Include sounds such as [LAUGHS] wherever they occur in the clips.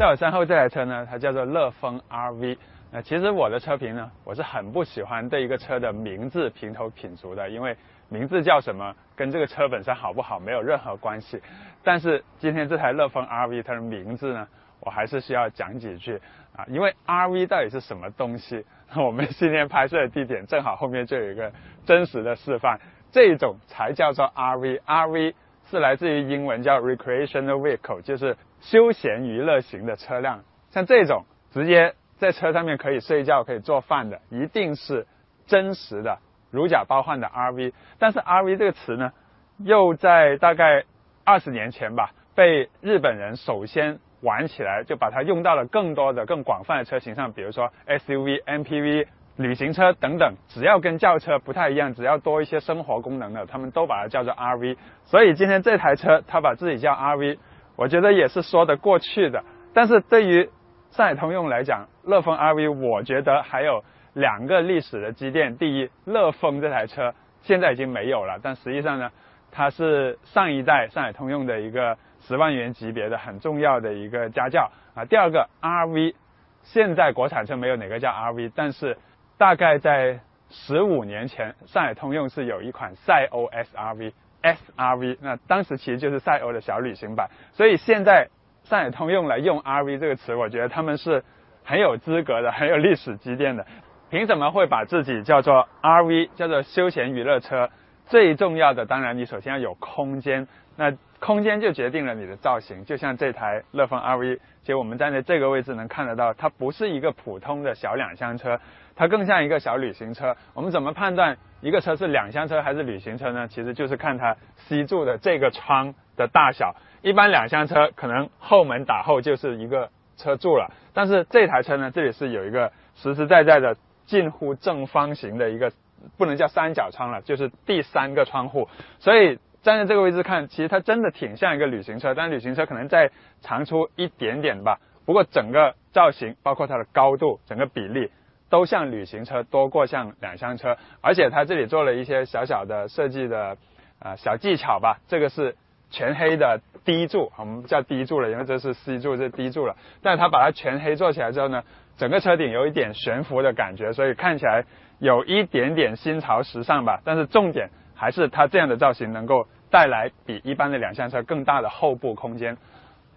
在我身后这台车呢，它叫做乐风 RV。那其实我的车评呢，我是很不喜欢对一个车的名字评头品足的，因为名字叫什么跟这个车本身好不好没有任何关系。但是今天这台乐风 RV 它的名字呢，我还是需要讲几句啊，因为 RV 到底是什么东西？[LAUGHS] 我们今天拍摄的地点正好后面就有一个真实的示范，这种才叫做 RV。RV 是来自于英文叫 recreational vehicle，就是休闲娱乐型的车辆。像这种直接在车上面可以睡觉、可以做饭的，一定是真实的如假包换的 RV。但是 RV 这个词呢，又在大概二十年前吧，被日本人首先。玩起来就把它用到了更多的、更广泛的车型上，比如说 SUV、MPV、旅行车等等，只要跟轿车不太一样，只要多一些生活功能的，他们都把它叫做 RV。所以今天这台车它把自己叫 RV，我觉得也是说得过去的。但是对于上海通用来讲，乐风 RV，我觉得还有两个历史的积淀。第一，乐风这台车现在已经没有了，但实际上呢，它是上一代上海通用的一个。十万元级别的很重要的一个家教啊。第二个 RV，现在国产车没有哪个叫 RV，但是大概在十五年前，上海通用是有一款赛欧 SRV，SRV，那当时其实就是赛欧的小旅行版。所以现在上海通用来用 RV 这个词，我觉得他们是很有资格的，很有历史积淀的。凭什么会把自己叫做 RV，叫做休闲娱乐车？最重要的，当然你首先要有空间。那空间就决定了你的造型，就像这台乐风 RV，其实我们站在这个位置能看得到，它不是一个普通的小两厢车，它更像一个小旅行车。我们怎么判断一个车是两厢车还是旅行车呢？其实就是看它 C 柱的这个窗的大小。一般两厢车可能后门打后就是一个车柱了，但是这台车呢，这里是有一个实实在在的近乎正方形的一个，不能叫三角窗了，就是第三个窗户，所以。站在这个位置看，其实它真的挺像一个旅行车，但旅行车可能再长出一点点吧。不过整个造型，包括它的高度，整个比例都像旅行车多过像两厢车。而且它这里做了一些小小的设计的啊小技巧吧。这个是全黑的低柱，我们叫低柱了，因为这是 C 柱，这低柱了。但它把它全黑做起来之后呢，整个车顶有一点悬浮的感觉，所以看起来有一点点新潮时尚吧。但是重点。还是它这样的造型能够带来比一般的两厢车更大的后部空间。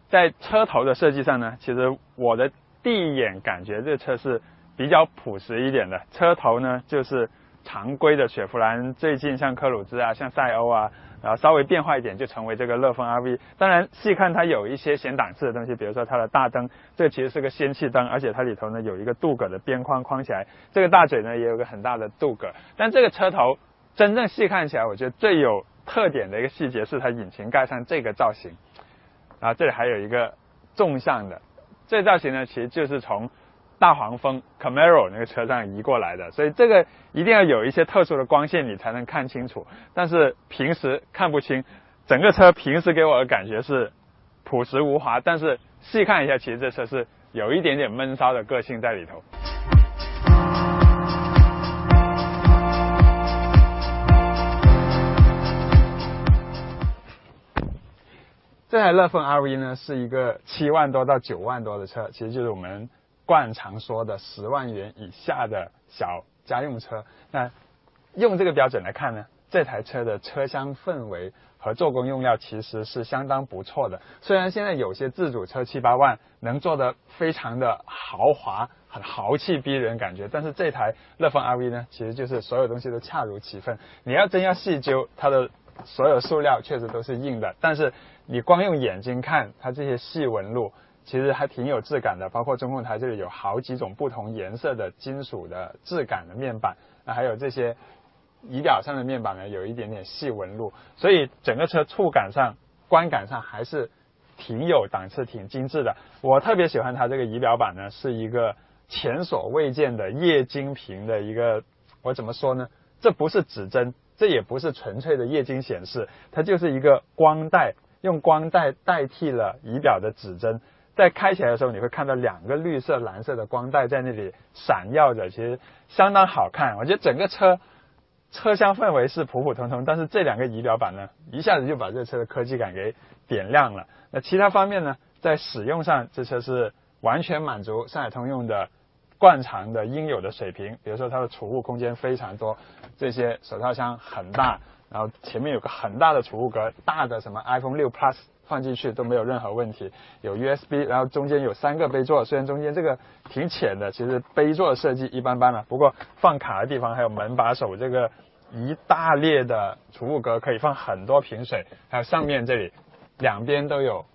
在车头的设计上呢，其实我的第一眼感觉这车是比较朴实一点的。车头呢就是常规的雪佛兰，最近像科鲁兹啊，像赛欧啊，然后稍微变化一点就成为这个乐风 RV。当然细看它有一些显档次的东西，比如说它的大灯，这其实是个氙气灯，而且它里头呢有一个镀铬的边框框起来，这个大嘴呢也有个很大的镀铬。但这个车头。真正细看起来，我觉得最有特点的一个细节是它引擎盖上这个造型，然后这里还有一个纵向的，这造型呢其实就是从大黄蜂 Camaro 那个车上移过来的，所以这个一定要有一些特殊的光线你才能看清楚，但是平时看不清。整个车平时给我的感觉是朴实无华，但是细看一下，其实这车是有一点点闷骚的个性在里头。这台乐风 RV 呢，是一个七万多到九万多的车，其实就是我们惯常说的十万元以下的小家用车。那用这个标准来看呢，这台车的车厢氛围和做工用料其实是相当不错的。虽然现在有些自主车七八万能做的非常的豪华、很豪气逼人感觉，但是这台乐风 RV 呢，其实就是所有东西都恰如其分。你要真要细究它的。所有塑料确实都是硬的，但是你光用眼睛看它这些细纹路，其实还挺有质感的。包括中控台这里有好几种不同颜色的金属的质感的面板，那还有这些仪表上的面板呢，有一点点细纹路，所以整个车触感上、观感上还是挺有档次、挺精致的。我特别喜欢它这个仪表板呢，是一个前所未见的液晶屏的一个，我怎么说呢？这不是指针。这也不是纯粹的液晶显示，它就是一个光带，用光带代替了仪表的指针。在开起来的时候，你会看到两个绿色、蓝色的光带在那里闪耀着，其实相当好看。我觉得整个车车厢氛围是普普通通，但是这两个仪表板呢，一下子就把这车的科技感给点亮了。那其他方面呢，在使用上，这车是完全满足上海通用的惯常的应有的水平。比如说它的储物空间非常多，这些手套箱很大，然后前面有个很大的储物格，大的什么 iPhone 六 Plus 放进去都没有任何问题。有 USB，然后中间有三个杯座，虽然中间这个挺浅的，其实杯座设计一般般了。不过放卡的地方还有门把手这个。一大列的储物格可以放很多瓶水，还有上面这里两边都有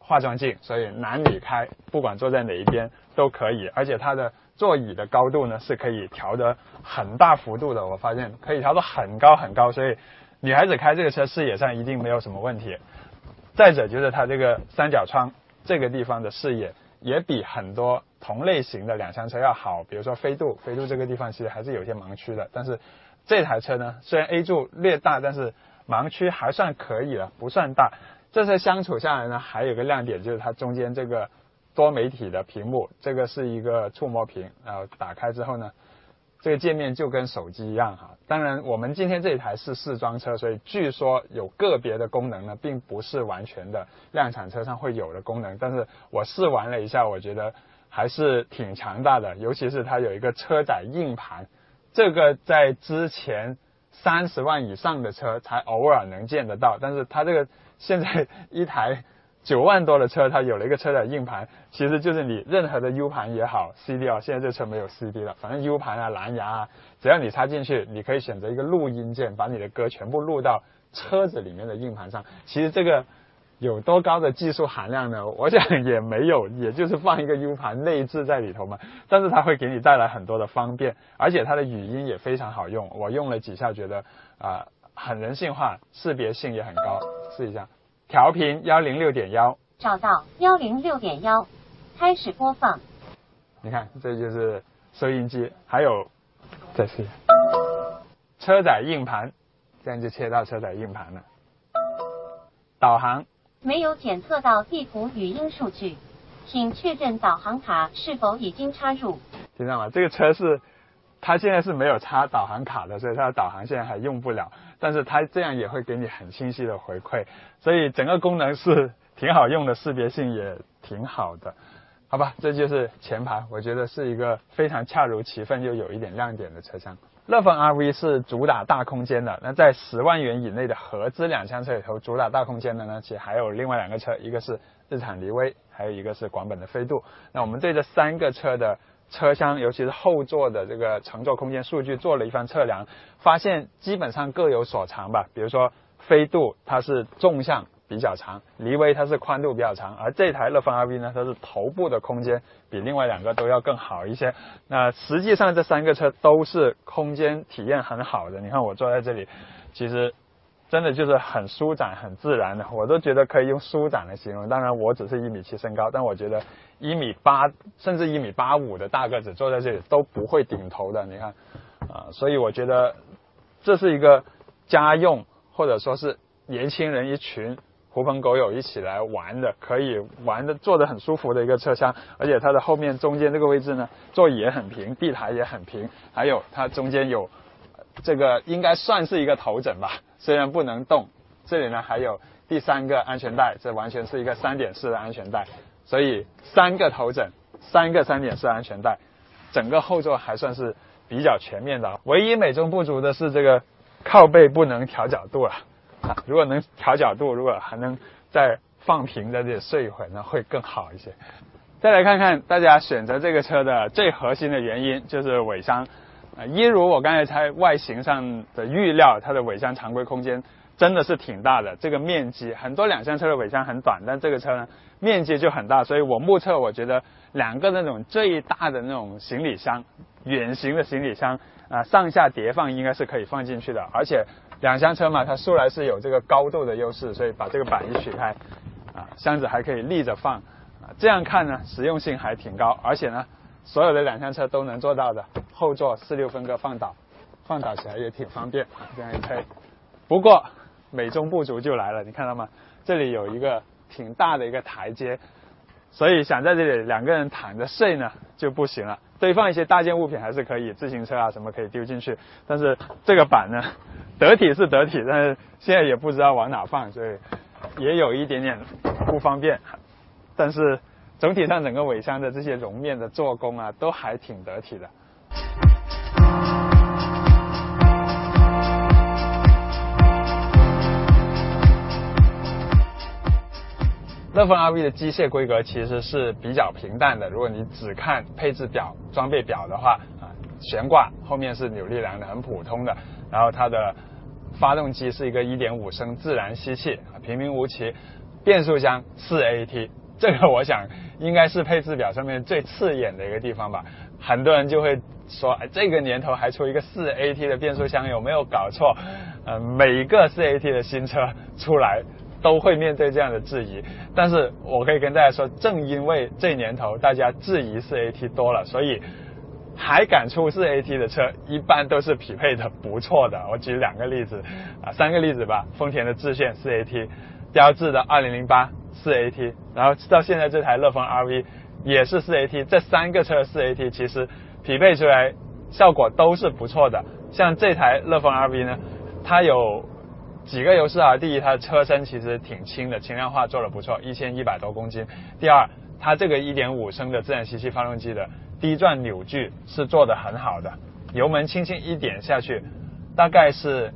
化妆镜，所以男女开，不管坐在哪一边都可以。而且它的座椅的高度呢是可以调的很大幅度的，我发现可以调到很高很高，所以女孩子开这个车视野上一定没有什么问题。再者就是它这个三角窗这个地方的视野也比很多同类型的两厢车要好，比如说飞度，飞度这个地方其实还是有些盲区的，但是。这台车呢，虽然 A 柱略大，但是盲区还算可以了，不算大。这车相处下来呢，还有个亮点就是它中间这个多媒体的屏幕，这个是一个触摸屏，然后打开之后呢，这个界面就跟手机一样哈。当然，我们今天这一台是试装车，所以据说有个别的功能呢，并不是完全的量产车上会有的功能。但是我试玩了一下，我觉得还是挺强大的，尤其是它有一个车载硬盘。这个在之前三十万以上的车才偶尔能见得到，但是它这个现在 [LAUGHS] 一台九万多的车，它有了一个车载硬盘，其实就是你任何的 U 盘也好，CD 啊，现在这车没有 CD 了，反正 U 盘啊、蓝牙啊，只要你插进去，你可以选择一个录音键，把你的歌全部录到车子里面的硬盘上。其实这个。有多高的技术含量呢？我想也没有，[LAUGHS] 也就是放一个 U 盘内置在里头嘛。但是它会给你带来很多的方便，而且它的语音也非常好用。我用了几下，觉得啊很人性化，识别性也很高。试一下，调频幺零六点幺，找到幺零六点幺，开始播放。你看，这就是收音机，还有再试车载硬盘，这样就切到车载硬盘了。导航。没有检测到地图语音数据，请确认导航卡是否已经插入。听到吗？这个车是，它现在是没有插导航卡的，所以它的导航现在还用不了。但是它这样也会给你很清晰的回馈，所以整个功能是挺好用的，识别性也挺好的。好吧，这就是前排，我觉得是一个非常恰如其分又有一点亮点的车厢。乐风 RV 是主打大空间的，那在十万元以内的合资两厢车里头，主打大空间的呢，其实还有另外两个车，一个是日产骊威，还有一个是广本的飞度。那我们对这三个车的车厢，尤其是后座的这个乘坐空间数据做了一番测量，发现基本上各有所长吧。比如说飞度，它是纵向。比较长，骊威它是宽度比较长，而这台乐风 RV 呢，它是头部的空间比另外两个都要更好一些。那实际上这三个车都是空间体验很好的。你看我坐在这里，其实真的就是很舒展、很自然的，我都觉得可以用舒展来形容。当然我只是一米七身高，但我觉得一米八甚至一米八五的大个子坐在这里都不会顶头的。你看啊，所以我觉得这是一个家用或者说是年轻人一群。狐朋狗友一起来玩的，可以玩的坐的很舒服的一个车厢，而且它的后面中间这个位置呢，座椅也很平，地台也很平，还有它中间有这个应该算是一个头枕吧，虽然不能动。这里呢还有第三个安全带，这完全是一个三点式的安全带，所以三个头枕，三个三点式安全带，整个后座还算是比较全面的。唯一美中不足的是这个靠背不能调角度了。如果能调角度，如果还能再放平在这里睡一会儿，那会更好一些。再来看看大家选择这个车的最核心的原因，就是尾箱。啊，一如我刚才在外形上的预料，它的尾箱常规空间真的是挺大的。这个面积，很多两厢车的尾箱很短，但这个车呢面积就很大。所以我目测，我觉得两个那种最大的那种行李箱，远行的行李箱啊，上下叠放应该是可以放进去的，而且。两厢车嘛，它素来是有这个高度的优势，所以把这个板一取开，啊，箱子还可以立着放，啊，这样看呢，实用性还挺高，而且呢，所有的两厢车都能做到的，后座四六分割放倒，放倒起来也挺方便，这样一推。不过美中不足就来了，你看到吗？这里有一个挺大的一个台阶，所以想在这里两个人躺着睡呢就不行了。堆放一些大件物品还是可以，自行车啊什么可以丢进去，但是这个板呢，得体是得体，但是现在也不知道往哪放，所以也有一点点不方便。但是总体上整个尾箱的这些绒面的做工啊，都还挺得体的。乐风 RV 的机械规格其实是比较平淡的。如果你只看配置表、装备表的话，啊，悬挂后面是扭力梁的，很普通的。然后它的发动机是一个1.5升自然吸气，平平无奇。变速箱 4AT，这个我想应该是配置表上面最刺眼的一个地方吧。很多人就会说，哎，这个年头还出一个 4AT 的变速箱，有没有搞错？呃，每一个 4AT 的新车出来。都会面对这样的质疑，但是我可以跟大家说，正因为这年头大家质疑四 AT 多了，所以还敢出四 AT 的车，一般都是匹配的不错的。我举两个例子，啊，三个例子吧。丰田的致炫四 AT，标致的2008四 AT，然后到现在这台乐风 RV 也是四 AT，这三个车四 AT 其实匹配出来效果都是不错的。像这台乐风 RV 呢，它有。几个优势啊，第一，它的车身其实挺轻的，轻量化做的不错，一千一百多公斤。第二，它这个一点五升的自然吸气发动机的低转扭矩是做的很好的，油门轻轻一点下去，大概是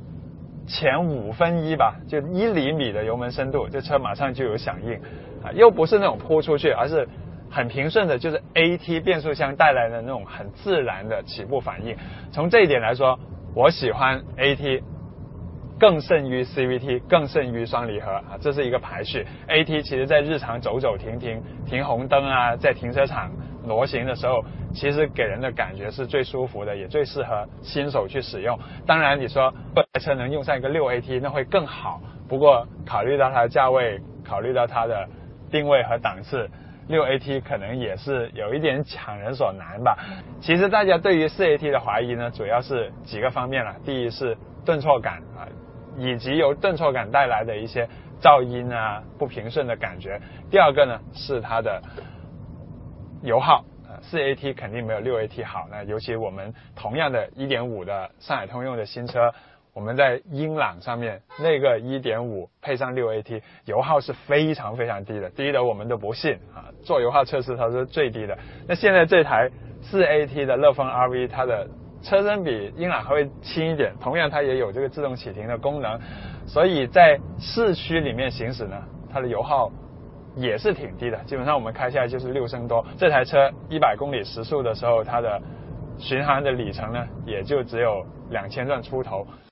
前五分一吧，就一厘米的油门深度，这车马上就有响应啊，又不是那种扑出去，而是很平顺的，就是 AT 变速箱带来的那种很自然的起步反应。从这一点来说，我喜欢 AT。更胜于 CVT，更胜于双离合啊，这是一个排序。AT 其实在日常走走停停、停红灯啊，在停车场挪行的时候，其实给人的感觉是最舒服的，也最适合新手去使用。当然，你说不车能用上一个六 AT，那会更好。不过考虑到它的价位，考虑到它的定位和档次，六 AT 可能也是有一点强人所难吧。其实大家对于四 AT 的怀疑呢，主要是几个方面了。第一是顿挫感啊。以及由顿挫感带来的一些噪音啊、不平顺的感觉。第二个呢是它的油耗，四 AT 肯定没有六 AT 好。那尤其我们同样的1.5的上海通用的新车，我们在英朗上面那个1.5配上六 AT，油耗是非常非常低的，低的我们都不信啊。做油耗测试它是最低的。那现在这台四 AT 的乐风 RV，它的车身比英朗还会轻一点，同样它也有这个自动启停的功能，所以在市区里面行驶呢，它的油耗也是挺低的，基本上我们开下来就是六升多。这台车一百公里时速的时候，它的巡航的里程呢，也就只有两千转出头。